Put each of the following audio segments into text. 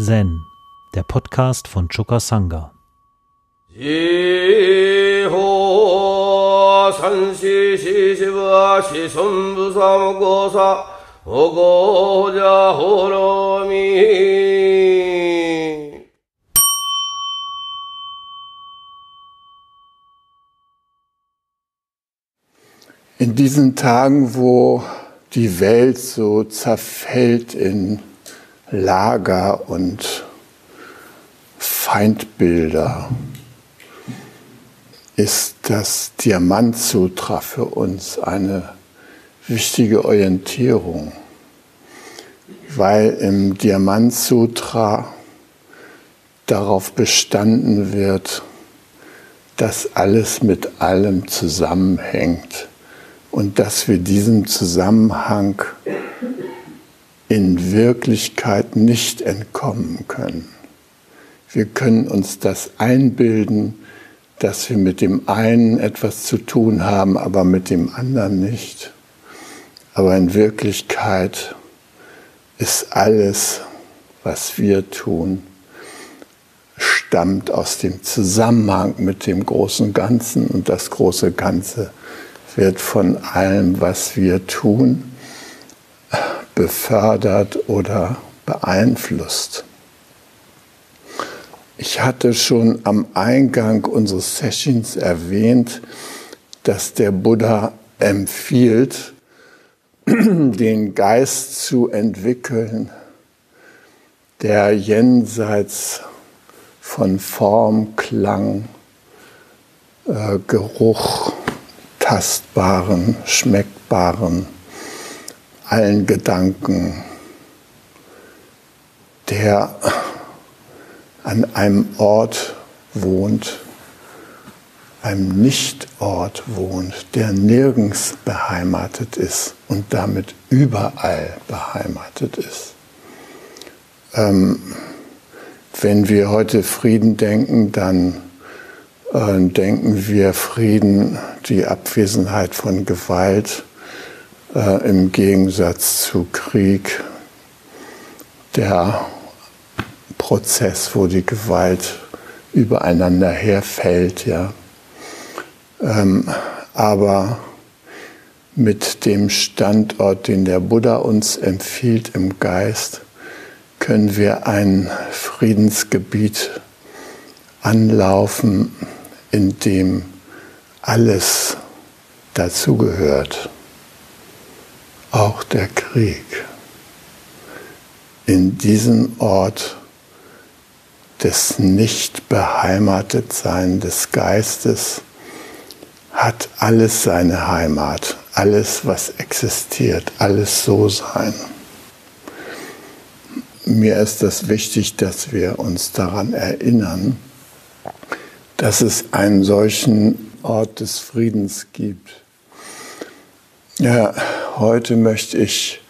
Zen, der Podcast von Choka Sangha. In diesen Tagen, wo die Welt so zerfällt in Lager und Feindbilder, ist das Diamantsutra für uns eine wichtige Orientierung, weil im Diamantsutra darauf bestanden wird, dass alles mit allem zusammenhängt und dass wir diesem Zusammenhang in Wirklichkeit nicht entkommen können. Wir können uns das einbilden, dass wir mit dem einen etwas zu tun haben, aber mit dem anderen nicht. Aber in Wirklichkeit ist alles, was wir tun, stammt aus dem Zusammenhang mit dem großen Ganzen und das große Ganze wird von allem, was wir tun, befördert oder beeinflusst. Ich hatte schon am Eingang unseres Sessions erwähnt, dass der Buddha empfiehlt, den Geist zu entwickeln, der jenseits von Form, Klang, äh, Geruch, Tastbaren, Schmeckbaren, allen Gedanken, der an einem Ort wohnt, einem Nichtort wohnt, der nirgends beheimatet ist und damit überall beheimatet ist. Ähm, wenn wir heute Frieden denken, dann äh, denken wir Frieden, die Abwesenheit von Gewalt äh, im Gegensatz zu Krieg, der Prozess, wo die Gewalt übereinander herfällt, ja. Ähm, aber mit dem Standort, den der Buddha uns empfiehlt im Geist, können wir ein Friedensgebiet anlaufen, in dem alles dazugehört, auch der Krieg. In diesem Ort des Nicht-Beheimatetsein des Geistes hat alles seine Heimat, alles, was existiert, alles So-Sein. Mir ist das wichtig, dass wir uns daran erinnern, dass es einen solchen Ort des Friedens gibt. Ja, heute möchte ich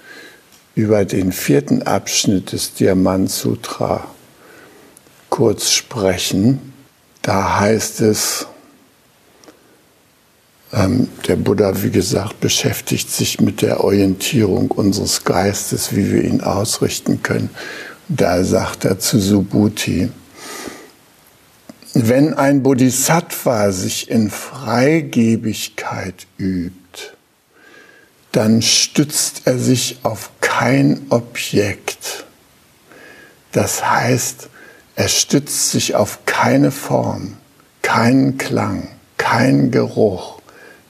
über den vierten Abschnitt des Diamant Sutra kurz sprechen. Da heißt es, ähm, der Buddha, wie gesagt, beschäftigt sich mit der Orientierung unseres Geistes, wie wir ihn ausrichten können. Da sagt er zu Subhuti, wenn ein Bodhisattva sich in Freigebigkeit übt, dann stützt er sich auf kein Objekt. Das heißt, er stützt sich auf keine Form, keinen Klang, keinen Geruch,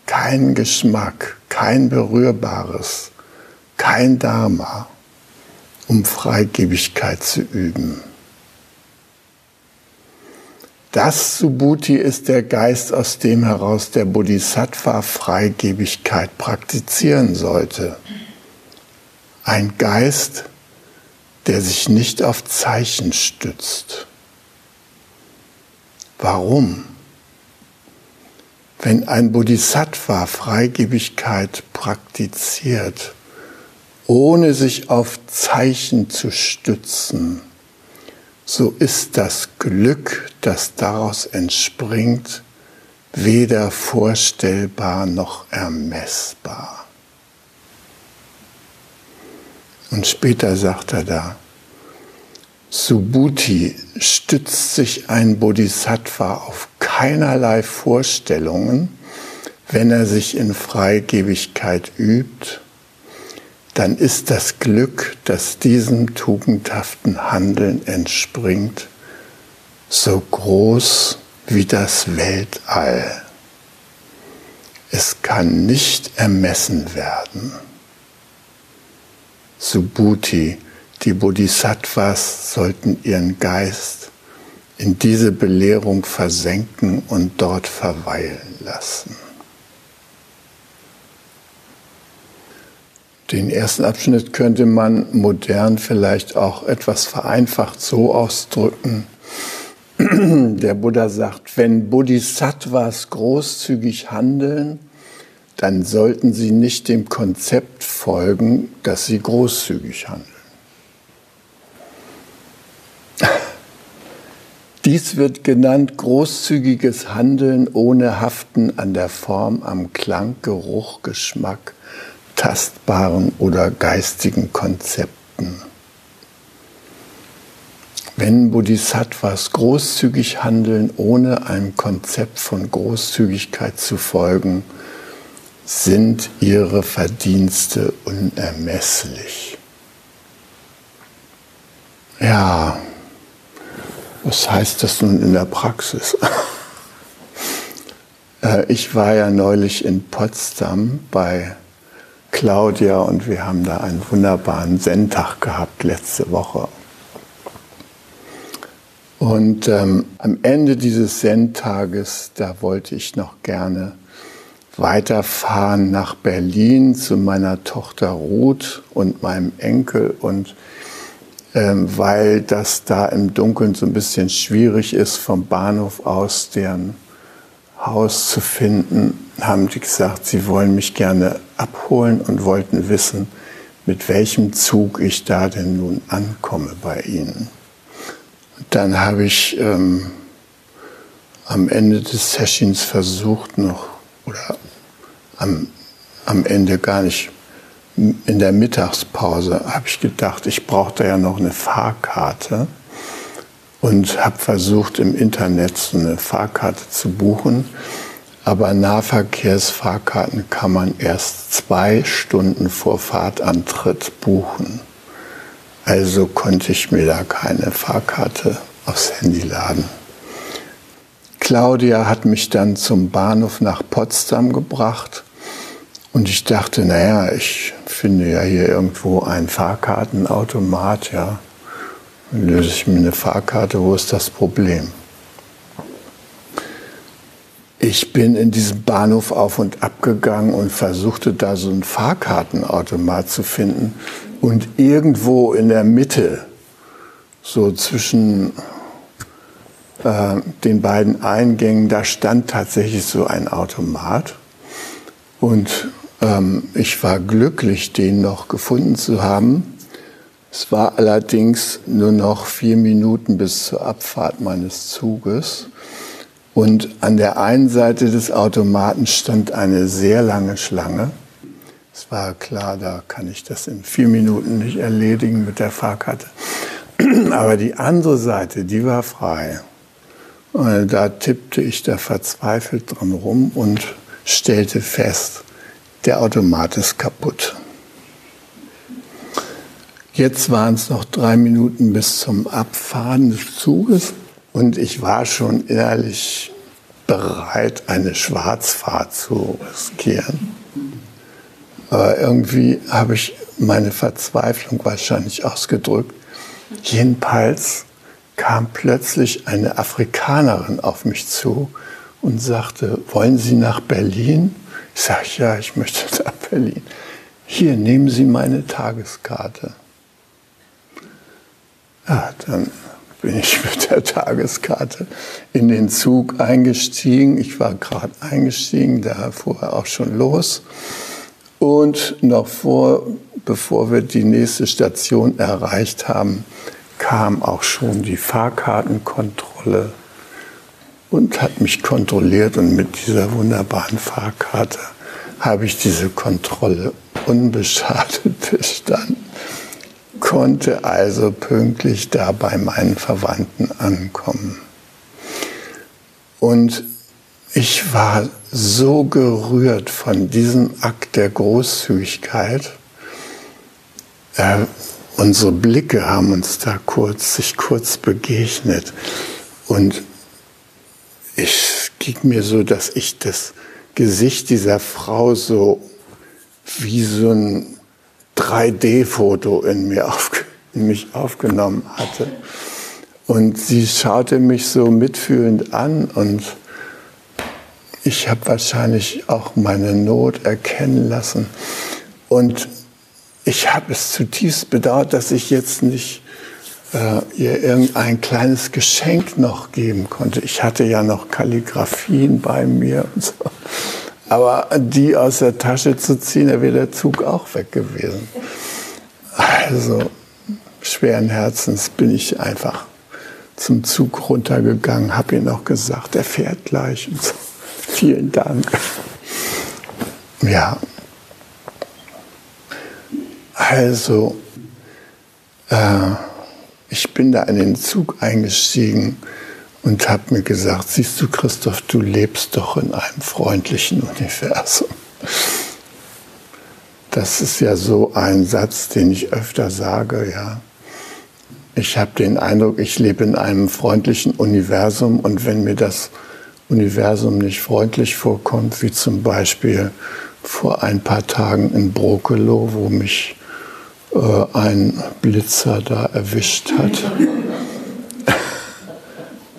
keinen Geschmack, kein Berührbares, kein Dharma, um Freigebigkeit zu üben. Das Subhuti ist der Geist, aus dem heraus der Bodhisattva Freigebigkeit praktizieren sollte. Ein Geist, der sich nicht auf Zeichen stützt. Warum? Wenn ein Bodhisattva Freigebigkeit praktiziert, ohne sich auf Zeichen zu stützen, so ist das Glück, das daraus entspringt, weder vorstellbar noch ermessbar. Und später sagt er da, Subhuti stützt sich ein Bodhisattva auf keinerlei Vorstellungen, wenn er sich in Freigebigkeit übt, dann ist das Glück, das diesem tugendhaften Handeln entspringt, so groß wie das Weltall. Es kann nicht ermessen werden. Subhuti, die Bodhisattvas sollten ihren Geist in diese Belehrung versenken und dort verweilen lassen. Den ersten Abschnitt könnte man modern vielleicht auch etwas vereinfacht so ausdrücken. Der Buddha sagt, wenn Bodhisattvas großzügig handeln, dann sollten sie nicht dem Konzept folgen, dass sie großzügig handeln. Dies wird genannt großzügiges Handeln ohne Haften an der Form, am Klang, Geruch, Geschmack, tastbaren oder geistigen Konzepten. Wenn Bodhisattvas großzügig handeln, ohne einem Konzept von Großzügigkeit zu folgen, sind ihre Verdienste unermesslich. Ja, was heißt das nun in der Praxis? Äh, ich war ja neulich in Potsdam bei Claudia und wir haben da einen wunderbaren Zen-Tag gehabt letzte Woche. Und ähm, am Ende dieses Zen-Tages, da wollte ich noch gerne weiterfahren nach Berlin zu meiner Tochter Ruth und meinem Enkel und ähm, weil das da im Dunkeln so ein bisschen schwierig ist, vom Bahnhof aus deren Haus zu finden, haben die gesagt, sie wollen mich gerne abholen und wollten wissen, mit welchem Zug ich da denn nun ankomme bei ihnen. Dann habe ich ähm, am Ende des Sessions versucht noch, oder am, am Ende gar nicht, in der Mittagspause habe ich gedacht, ich brauche da ja noch eine Fahrkarte und habe versucht im Internet so eine Fahrkarte zu buchen aber Nahverkehrsfahrkarten kann man erst zwei Stunden vor Fahrtantritt buchen. Also konnte ich mir da keine Fahrkarte aufs Handy laden. Claudia hat mich dann zum Bahnhof nach Potsdam gebracht und ich dachte, naja, ich finde ja hier irgendwo einen Fahrkartenautomat, ja. Dann löse ich mir eine Fahrkarte, wo ist das Problem? Ich bin in diesem Bahnhof auf und ab gegangen und versuchte da so einen Fahrkartenautomat zu finden. Und irgendwo in der Mitte, so zwischen äh, den beiden Eingängen, da stand tatsächlich so ein Automat. Und ähm, ich war glücklich, den noch gefunden zu haben. Es war allerdings nur noch vier Minuten bis zur Abfahrt meines Zuges. Und an der einen Seite des Automaten stand eine sehr lange Schlange. Es war klar, da kann ich das in vier Minuten nicht erledigen mit der Fahrkarte. Aber die andere Seite, die war frei. Und da tippte ich da verzweifelt dran rum und stellte fest, der Automat ist kaputt. Jetzt waren es noch drei Minuten bis zum Abfahren des Zuges. Und ich war schon innerlich bereit, eine Schwarzfahrt zu riskieren. Aber irgendwie habe ich meine Verzweiflung wahrscheinlich ausgedrückt. Jedenfalls kam plötzlich eine Afrikanerin auf mich zu und sagte, wollen Sie nach Berlin? Ich sage, ja, ich möchte nach Berlin. Hier, nehmen Sie meine Tageskarte. Ja, dann bin ich mit der Tageskarte in den Zug eingestiegen. Ich war gerade eingestiegen, da fuhr er auch schon los. Und noch vor, bevor wir die nächste Station erreicht haben, kam auch schon die Fahrkartenkontrolle und hat mich kontrolliert. Und mit dieser wunderbaren Fahrkarte habe ich diese Kontrolle unbeschadet bestanden. Konnte also pünktlich da bei meinen Verwandten ankommen. Und ich war so gerührt von diesem Akt der Großzügigkeit. Äh, unsere Blicke haben uns da kurz, sich kurz begegnet. Und es ging mir so, dass ich das Gesicht dieser Frau so wie so ein 3D-Foto in, in mich aufgenommen hatte. Und sie schaute mich so mitfühlend an und ich habe wahrscheinlich auch meine Not erkennen lassen. Und ich habe es zutiefst bedauert, dass ich jetzt nicht äh, ihr irgendein kleines Geschenk noch geben konnte. Ich hatte ja noch Kalligraphien bei mir und so. Aber die aus der Tasche zu ziehen, da wäre der Zug auch weg gewesen. Also schweren Herzens bin ich einfach zum Zug runtergegangen, habe ihm auch gesagt, er fährt gleich und so. Vielen Dank. Ja. Also, äh, ich bin da in den Zug eingestiegen und habe mir gesagt, siehst du Christoph, du lebst doch in einem freundlichen Universum. Das ist ja so ein Satz, den ich öfter sage, ja. Ich habe den Eindruck, ich lebe in einem freundlichen Universum und wenn mir das Universum nicht freundlich vorkommt, wie zum Beispiel vor ein paar Tagen in Brokelow, wo mich äh, ein Blitzer da erwischt hat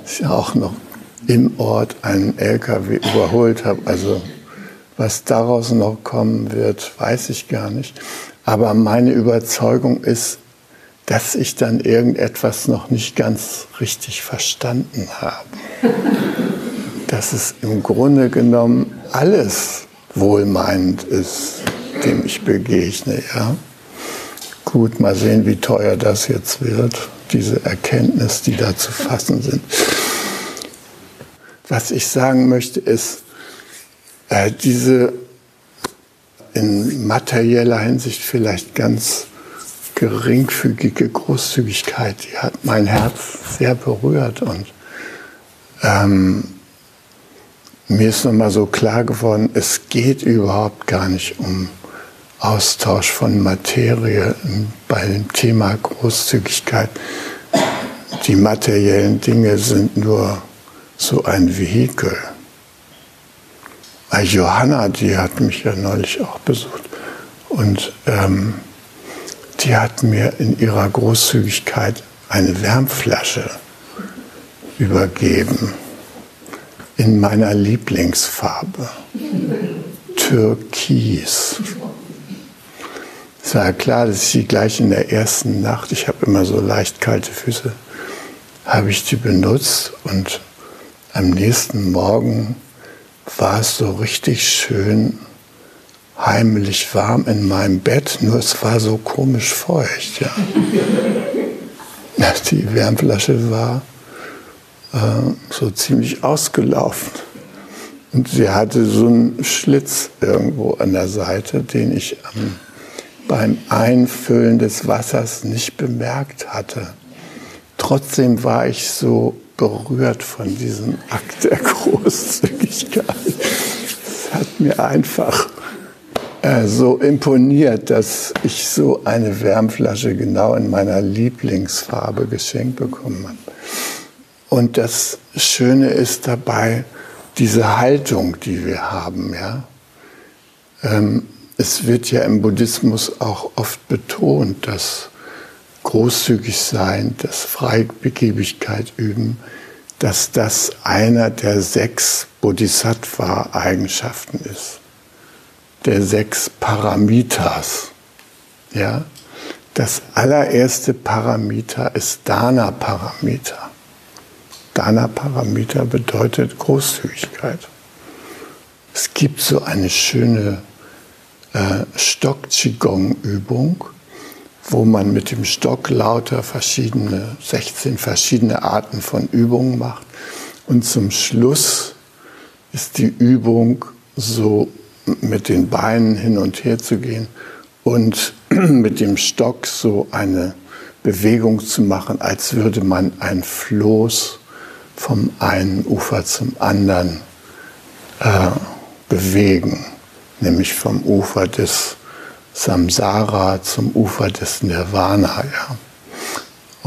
ich auch noch im Ort einen LKW überholt habe. Also was daraus noch kommen wird, weiß ich gar nicht. Aber meine Überzeugung ist, dass ich dann irgendetwas noch nicht ganz richtig verstanden habe. dass es im Grunde genommen alles wohlmeinend ist, dem ich begegne. Ja? Gut, mal sehen, wie teuer das jetzt wird, diese Erkenntnis, die da zu fassen sind. Was ich sagen möchte, ist, äh, diese in materieller Hinsicht vielleicht ganz geringfügige Großzügigkeit, die hat mein Herz sehr berührt und ähm, mir ist nochmal so klar geworden, es geht überhaupt gar nicht um Austausch von Materie bei dem Thema Großzügigkeit. Die materiellen Dinge sind nur so ein Vehikel. Bei Johanna, die hat mich ja neulich auch besucht und ähm, die hat mir in ihrer Großzügigkeit eine Wärmflasche übergeben in meiner Lieblingsfarbe, Türkis. Es war klar, dass ich die gleich in der ersten Nacht, ich habe immer so leicht kalte Füße, habe ich die benutzt und am nächsten Morgen war es so richtig schön heimlich warm in meinem Bett, nur es war so komisch feucht. Ja. Die Wärmflasche war äh, so ziemlich ausgelaufen. Und sie hatte so einen Schlitz irgendwo an der Seite, den ich ähm, beim Einfüllen des Wassers nicht bemerkt hatte. Trotzdem war ich so berührt von diesem Akt der Großzügigkeit. Es hat mir einfach äh, so imponiert, dass ich so eine Wärmflasche genau in meiner Lieblingsfarbe geschenkt bekommen habe. Und das Schöne ist dabei diese Haltung, die wir haben. Ja? Ähm, es wird ja im Buddhismus auch oft betont, dass großzügig sein, das Freibegebigkeit üben, dass das einer der sechs Bodhisattva-Eigenschaften ist, der sechs Paramitas. Ja? Das allererste Paramita ist Dana-Paramita. Dana-Paramita bedeutet Großzügigkeit. Es gibt so eine schöne äh, Stock-Qigong-Übung, wo man mit dem Stock lauter verschiedene, 16 verschiedene Arten von Übungen macht. Und zum Schluss ist die Übung so mit den Beinen hin und her zu gehen und mit dem Stock so eine Bewegung zu machen, als würde man ein Floß vom einen Ufer zum anderen äh, bewegen, nämlich vom Ufer des Samsara zum Ufer des Nirvana. Ja.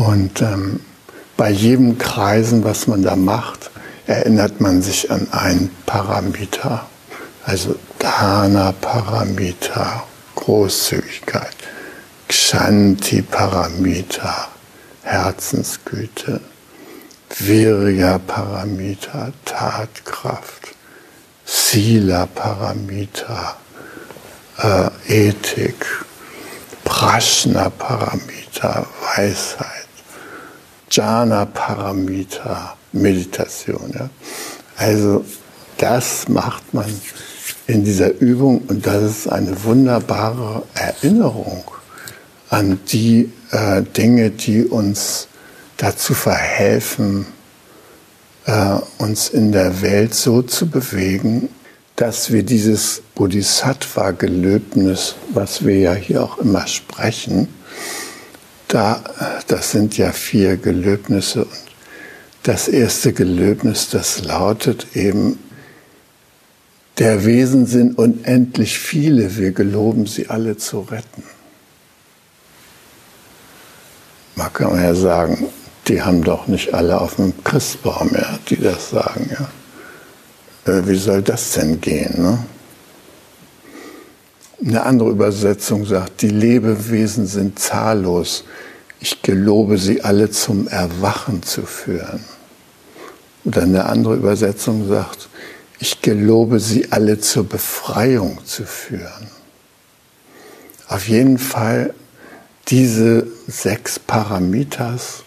Und ähm, bei jedem Kreisen, was man da macht, erinnert man sich an einen Parameter, also Dana Parameter, Großzügigkeit, Kshanti Parameter, Herzensgüte, Virya Parameter, Tatkraft, Sila Parameter, äh, Ethik, Prashna Parameter, Weisheit, Jhana Parameter, Meditation. Ja? Also das macht man in dieser Übung und das ist eine wunderbare Erinnerung an die äh, Dinge, die uns dazu verhelfen, äh, uns in der Welt so zu bewegen, dass wir dieses Bodhisattva-Gelöbnis, was wir ja hier auch immer sprechen, da, das sind ja vier Gelöbnisse und das erste Gelöbnis, das lautet eben, der Wesen sind unendlich viele, wir geloben sie alle zu retten. Man kann ja sagen, die haben doch nicht alle auf dem Christbaum, ja, die das sagen. Ja. Äh, wie soll das denn gehen? Ne? Eine andere Übersetzung sagt, die Lebewesen sind zahllos. Ich gelobe sie alle zum Erwachen zu führen. Oder eine andere Übersetzung sagt, ich gelobe sie alle zur Befreiung zu führen. Auf jeden Fall diese sechs Paramitas,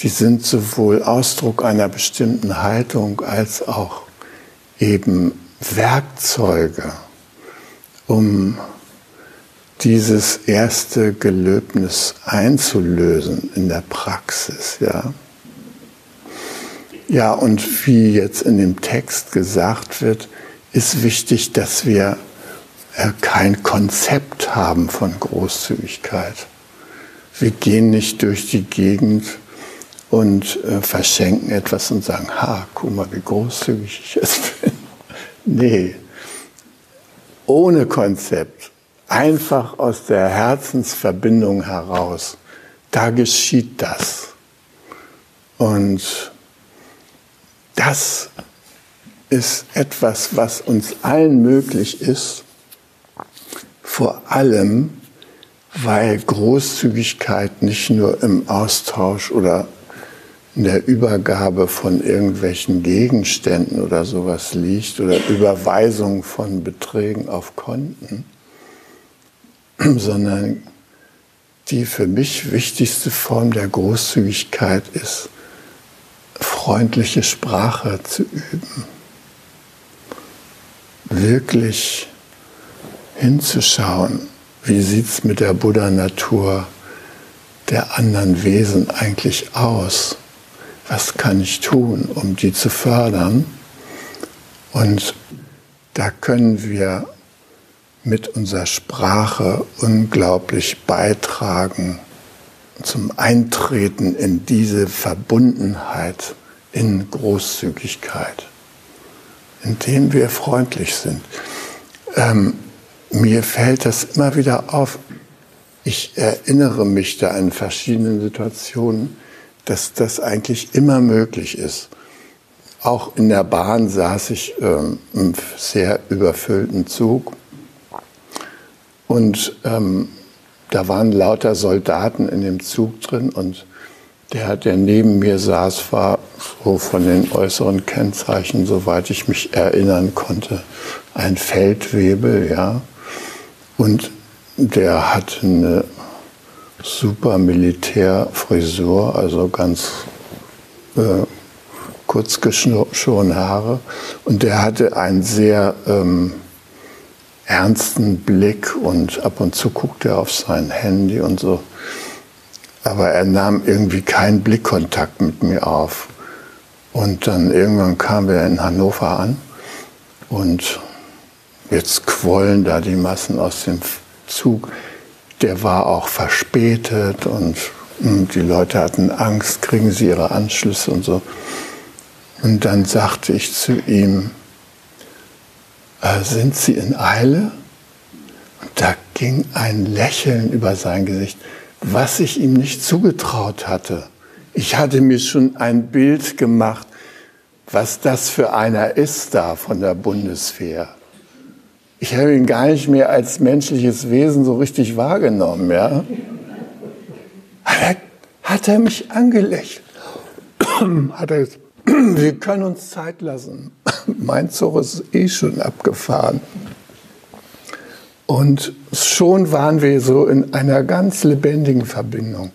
die sind sowohl Ausdruck einer bestimmten Haltung als auch eben Werkzeuge, um dieses erste Gelöbnis einzulösen in der Praxis, ja. Ja, und wie jetzt in dem Text gesagt wird, ist wichtig, dass wir äh, kein Konzept haben von Großzügigkeit. Wir gehen nicht durch die Gegend und äh, verschenken etwas und sagen, ha, guck mal, wie großzügig ich jetzt bin. Nee, ohne Konzept, einfach aus der Herzensverbindung heraus, da geschieht das. Und das ist etwas, was uns allen möglich ist, vor allem, weil Großzügigkeit nicht nur im Austausch oder in der Übergabe von irgendwelchen Gegenständen oder sowas liegt oder Überweisung von Beträgen auf Konten, sondern die für mich wichtigste Form der Großzügigkeit ist, freundliche Sprache zu üben. Wirklich hinzuschauen, wie sieht es mit der Buddha-Natur der anderen Wesen eigentlich aus? Was kann ich tun, um die zu fördern? Und da können wir mit unserer Sprache unglaublich beitragen zum Eintreten in diese Verbundenheit in Großzügigkeit, indem wir freundlich sind. Ähm, mir fällt das immer wieder auf. Ich erinnere mich da in verschiedenen Situationen, dass das eigentlich immer möglich ist. Auch in der Bahn saß ich ähm, im sehr überfüllten Zug und ähm, da waren lauter Soldaten in dem Zug drin und der, der neben mir saß, war so von den äußeren Kennzeichen, soweit ich mich erinnern konnte, ein Feldwebel, ja. Und der hatte eine super Militärfrisur, also ganz äh, kurz geschorene Haare. Und der hatte einen sehr ähm, ernsten Blick und ab und zu guckte er auf sein Handy und so. Aber er nahm irgendwie keinen Blickkontakt mit mir auf. Und dann irgendwann kamen wir in Hannover an und jetzt quollen da die Massen aus dem Zug. Der war auch verspätet und, und die Leute hatten Angst, kriegen sie ihre Anschlüsse und so. Und dann sagte ich zu ihm, äh, sind Sie in Eile? Und da ging ein Lächeln über sein Gesicht, was ich ihm nicht zugetraut hatte. Ich hatte mir schon ein Bild gemacht, was das für einer ist da von der Bundeswehr. Ich habe ihn gar nicht mehr als menschliches Wesen so richtig wahrgenommen, ja. Hat er, hat er mich angelächelt? hat er gesagt, wir können uns Zeit lassen. Mein Zug ist eh schon abgefahren. Und schon waren wir so in einer ganz lebendigen Verbindung.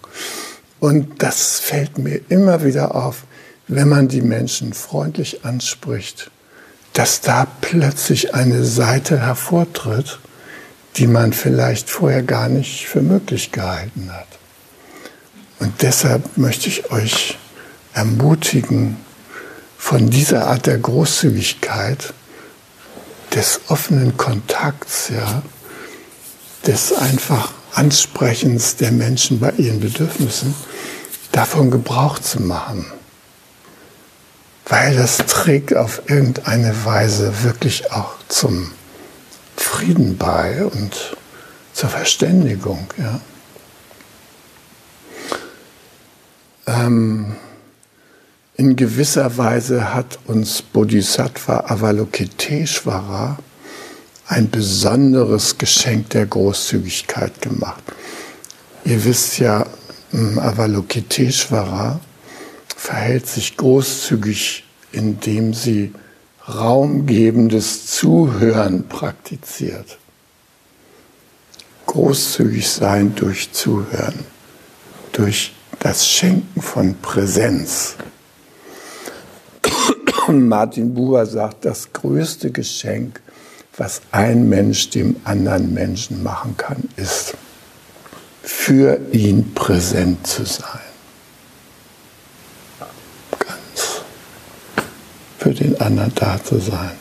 Und das fällt mir immer wieder auf, wenn man die Menschen freundlich anspricht, dass da plötzlich eine Seite hervortritt, die man vielleicht vorher gar nicht für möglich gehalten hat. Und deshalb möchte ich euch ermutigen, von dieser Art der Großzügigkeit, des offenen Kontakts, ja, des einfach Ansprechens der Menschen bei ihren Bedürfnissen, davon Gebrauch zu machen. Weil das trägt auf irgendeine Weise wirklich auch zum Frieden bei und zur Verständigung. Ja. Ähm, in gewisser Weise hat uns Bodhisattva Avalokiteshvara ein besonderes Geschenk der Großzügigkeit gemacht. Ihr wisst ja, Avalokiteshvara verhält sich großzügig, indem sie raumgebendes Zuhören praktiziert. Großzügig sein durch Zuhören, durch das Schenken von Präsenz. Und Martin Buber sagt, das größte Geschenk, was ein Mensch dem anderen Menschen machen kann, ist, für ihn präsent zu sein. Für den anderen da zu sein.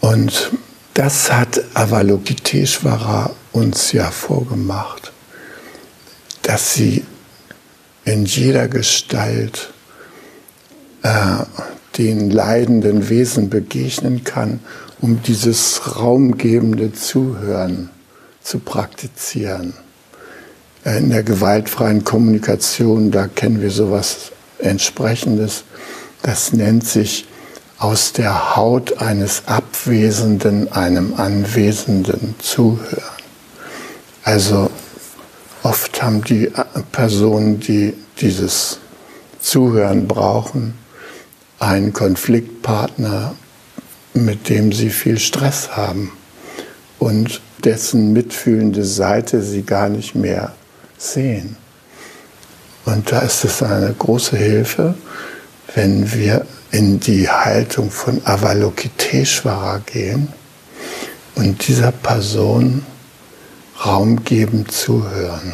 Und das hat Avalokiteshvara uns ja vorgemacht, dass sie in jeder Gestalt äh, den leidenden Wesen begegnen kann, um dieses raumgebende Zuhören zu praktizieren. Äh, in der gewaltfreien Kommunikation, da kennen wir sowas entsprechendes. Das nennt sich aus der Haut eines Abwesenden einem Anwesenden zuhören. Also oft haben die Personen, die dieses Zuhören brauchen, einen Konfliktpartner, mit dem sie viel Stress haben und dessen mitfühlende Seite sie gar nicht mehr sehen. Und da ist es eine große Hilfe, wenn wir in die Haltung von Avalokiteshvara gehen und dieser Person Raum geben, zuhören.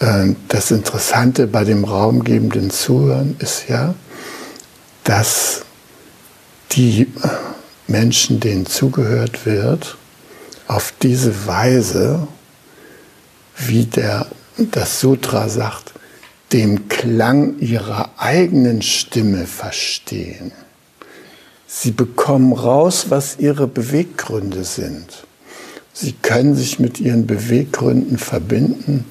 Ähm, das Interessante bei dem raumgebenden Zuhören ist ja, dass die Menschen, denen zugehört wird, auf diese Weise, wie der, das Sutra sagt, dem Klang ihrer eigenen Stimme verstehen. Sie bekommen raus, was ihre Beweggründe sind. Sie können sich mit ihren Beweggründen verbinden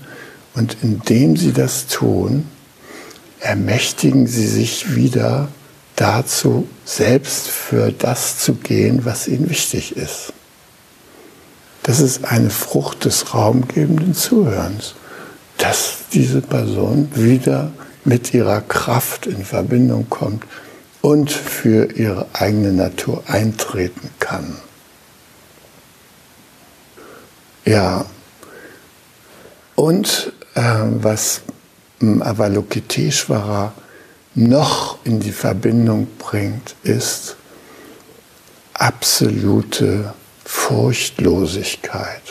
und indem sie das tun, ermächtigen sie sich wieder dazu, selbst für das zu gehen, was ihnen wichtig ist. Das ist eine Frucht des raumgebenden Zuhörens, dass diese Person wieder mit ihrer Kraft in Verbindung kommt und für ihre eigene Natur eintreten kann. Ja, und ähm, was Avalokiteshvara noch in die Verbindung bringt, ist absolute Furchtlosigkeit.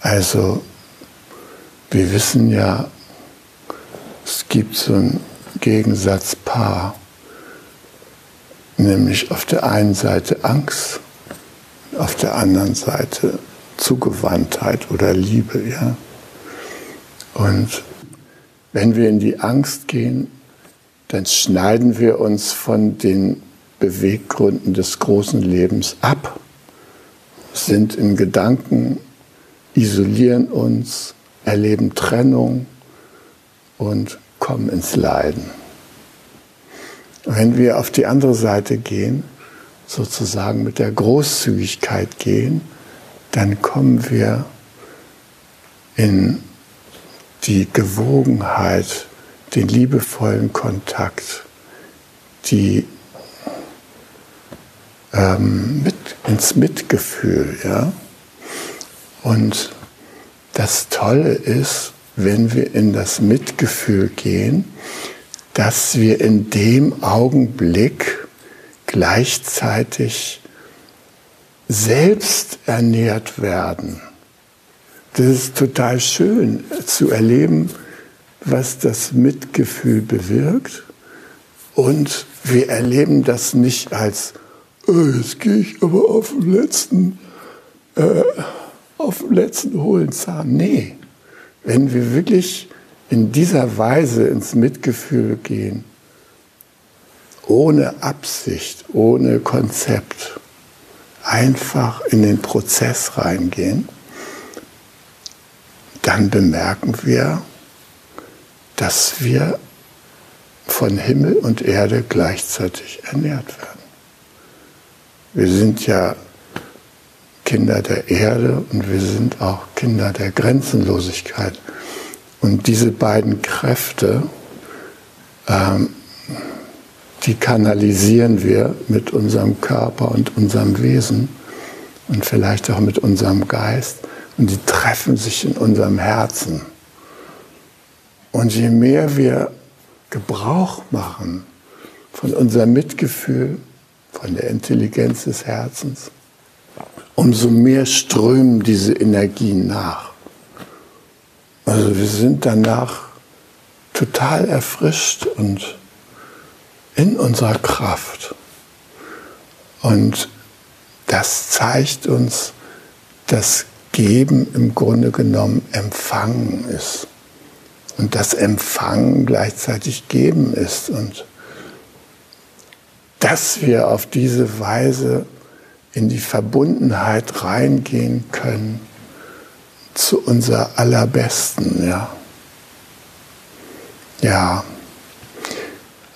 Also wir wissen ja, es gibt so ein Gegensatzpaar, nämlich auf der einen Seite Angst, auf der anderen Seite Zugewandtheit oder Liebe, ja. Und wenn wir in die Angst gehen, dann schneiden wir uns von den Beweggründen des großen Lebens ab, sind in Gedanken, isolieren uns, erleben Trennung und kommen ins Leiden. Wenn wir auf die andere Seite gehen, sozusagen mit der Großzügigkeit gehen, dann kommen wir in die Gewogenheit, den liebevollen Kontakt, die ähm, mit, ins Mitgefühl, ja. Und das Tolle ist, wenn wir in das Mitgefühl gehen, dass wir in dem Augenblick gleichzeitig selbst ernährt werden. Das ist total schön zu erleben, was das Mitgefühl bewirkt. Und wir erleben das nicht als, oh, jetzt gehe ich aber auf den letzten, äh, auf den letzten hohlen Zahn. Nee, wenn wir wirklich in dieser Weise ins Mitgefühl gehen, ohne Absicht, ohne Konzept, einfach in den Prozess reingehen, dann bemerken wir, dass wir von Himmel und Erde gleichzeitig ernährt werden. Wir sind ja Kinder der Erde und wir sind auch Kinder der Grenzenlosigkeit. Und diese beiden Kräfte, ähm, die kanalisieren wir mit unserem Körper und unserem Wesen und vielleicht auch mit unserem Geist. Und die treffen sich in unserem Herzen. Und je mehr wir Gebrauch machen von unserem Mitgefühl, von der Intelligenz des Herzens, umso mehr strömen diese Energien nach. Also wir sind danach total erfrischt und in unserer Kraft. Und das zeigt uns, dass Geben im Grunde genommen Empfangen ist. Und dass Empfangen gleichzeitig Geben ist. Und dass wir auf diese Weise in die Verbundenheit reingehen können zu unser allerbesten, ja. Ja,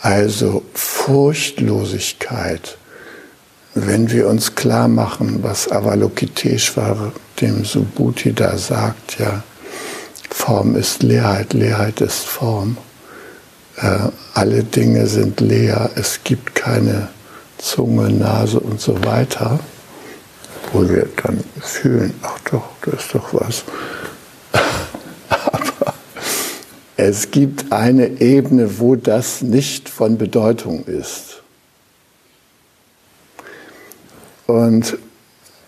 also Furchtlosigkeit, wenn wir uns klar machen, was Avalokiteshvara dem Subhuti da sagt, ja, Form ist Leerheit, Leerheit ist Form. Äh, alle Dinge sind leer, es gibt keine Zunge, Nase und so weiter wo wir dann fühlen, ach doch, da ist doch was. Aber es gibt eine Ebene, wo das nicht von Bedeutung ist. Und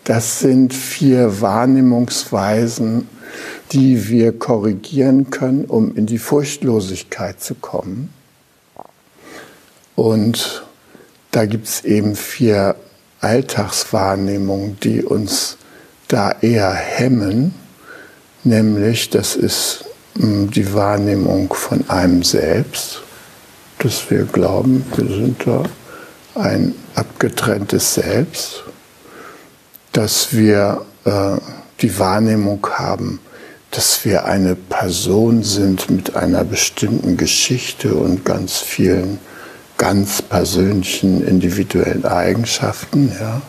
das sind vier Wahrnehmungsweisen, die wir korrigieren können, um in die Furchtlosigkeit zu kommen. Und da gibt es eben vier Alltagswahrnehmung, die uns da eher hemmen, nämlich das ist hm, die Wahrnehmung von einem selbst, dass wir glauben, wir sind da ein abgetrenntes Selbst, dass wir äh, die Wahrnehmung haben, dass wir eine Person sind mit einer bestimmten Geschichte und ganz vielen ganz persönlichen, individuellen Eigenschaften, ja,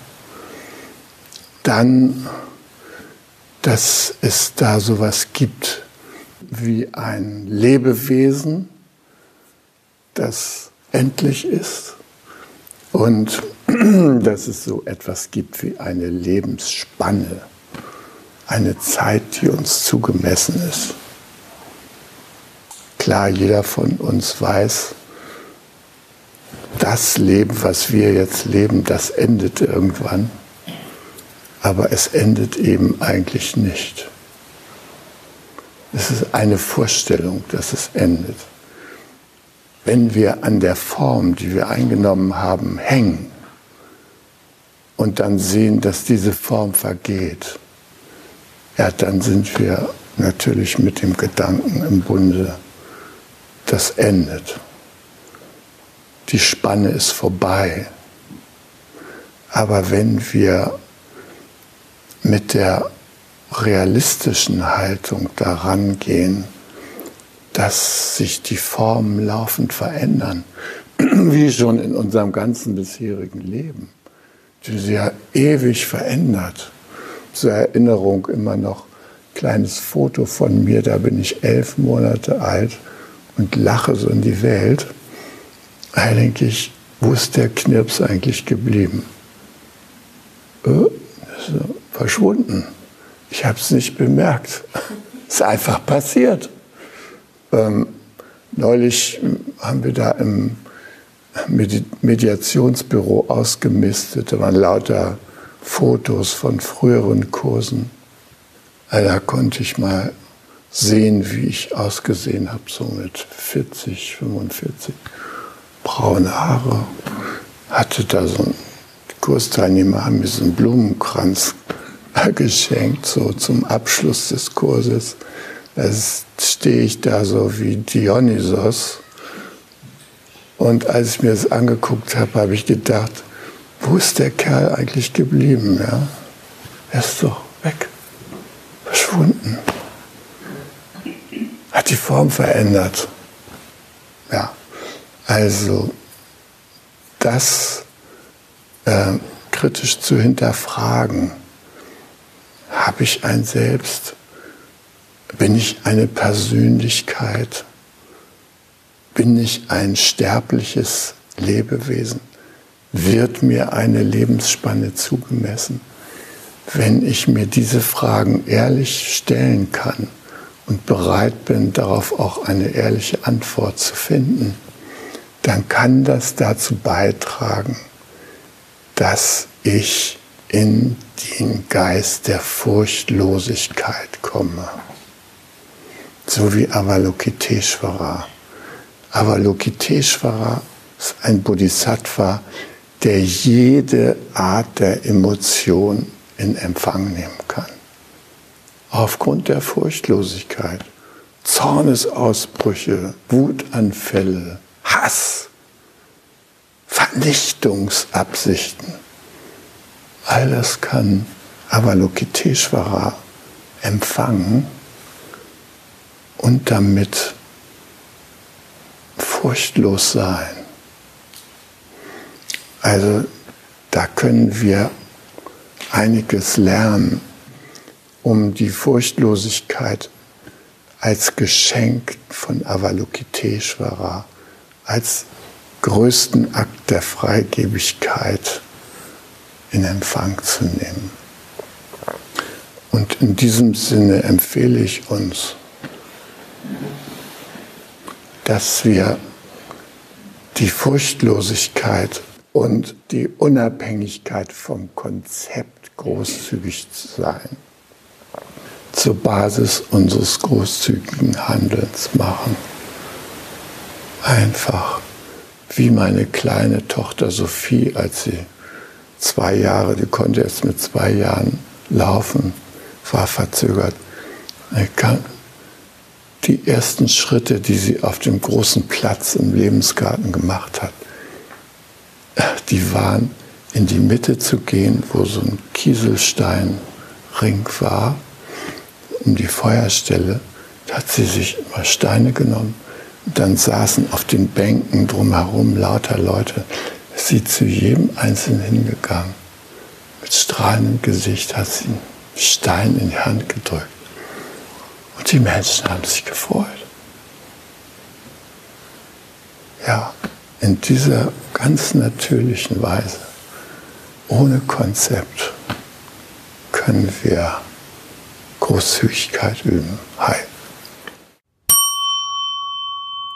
dann, dass es da sowas gibt wie ein Lebewesen, das endlich ist und dass es so etwas gibt wie eine Lebensspanne, eine Zeit, die uns zugemessen ist. Klar, jeder von uns weiß, das Leben, was wir jetzt leben, das endet irgendwann. Aber es endet eben eigentlich nicht. Es ist eine Vorstellung, dass es endet. Wenn wir an der Form, die wir eingenommen haben, hängen und dann sehen, dass diese Form vergeht, ja, dann sind wir natürlich mit dem Gedanken im Bunde, das endet. Die Spanne ist vorbei. Aber wenn wir mit der realistischen Haltung daran gehen, dass sich die Formen laufend verändern, wie schon in unserem ganzen bisherigen Leben, die sich ja ewig verändert. Zur Erinnerung immer noch kleines Foto von mir, da bin ich elf Monate alt und lache so in die Welt. Da denke ich, wo ist der Knirps eigentlich geblieben? Oh, verschwunden. Ich habe es nicht bemerkt. Es ist einfach passiert. Ähm, neulich haben wir da im Mediationsbüro ausgemistet. Da waren lauter Fotos von früheren Kursen. Da konnte ich mal sehen, wie ich ausgesehen habe, so mit 40, 45. Braune Haare. Hatte da so ein Kursteilnehmer, haben mir so einen Blumenkranz geschenkt, so zum Abschluss des Kurses. Da stehe ich da so wie Dionysos. Und als ich mir das angeguckt habe, habe ich gedacht, wo ist der Kerl eigentlich geblieben? Ja? Er ist doch weg, verschwunden. Hat die Form verändert. Also das äh, kritisch zu hinterfragen. Habe ich ein Selbst? Bin ich eine Persönlichkeit? Bin ich ein sterbliches Lebewesen? Wird mir eine Lebensspanne zugemessen? Wenn ich mir diese Fragen ehrlich stellen kann und bereit bin, darauf auch eine ehrliche Antwort zu finden, dann kann das dazu beitragen, dass ich in den Geist der Furchtlosigkeit komme. So wie Avalokiteshvara. Avalokiteshvara ist ein Bodhisattva, der jede Art der Emotion in Empfang nehmen kann. Aufgrund der Furchtlosigkeit, Zornesausbrüche, Wutanfälle, Hass, Vernichtungsabsichten. All das kann Avalokiteshvara empfangen und damit furchtlos sein. Also da können wir einiges lernen, um die Furchtlosigkeit als Geschenk von Avalokiteshvara, als größten Akt der Freigebigkeit in Empfang zu nehmen. Und in diesem Sinne empfehle ich uns, dass wir die Furchtlosigkeit und die Unabhängigkeit vom Konzept großzügig zu sein zur Basis unseres großzügigen Handelns machen. Einfach wie meine kleine Tochter Sophie, als sie zwei Jahre, die konnte jetzt mit zwei Jahren laufen, war verzögert. Die ersten Schritte, die sie auf dem großen Platz im Lebensgarten gemacht hat, die waren in die Mitte zu gehen, wo so ein Kieselsteinring war, um die Feuerstelle. Da hat sie sich immer Steine genommen dann saßen auf den Bänken drumherum lauter Leute. Ist sie zu jedem Einzelnen hingegangen. Mit strahlendem Gesicht hat sie einen Stein in die Hand gedrückt. Und die Menschen haben sich gefreut. Ja, in dieser ganz natürlichen Weise, ohne Konzept, können wir Großzügigkeit üben. Hi.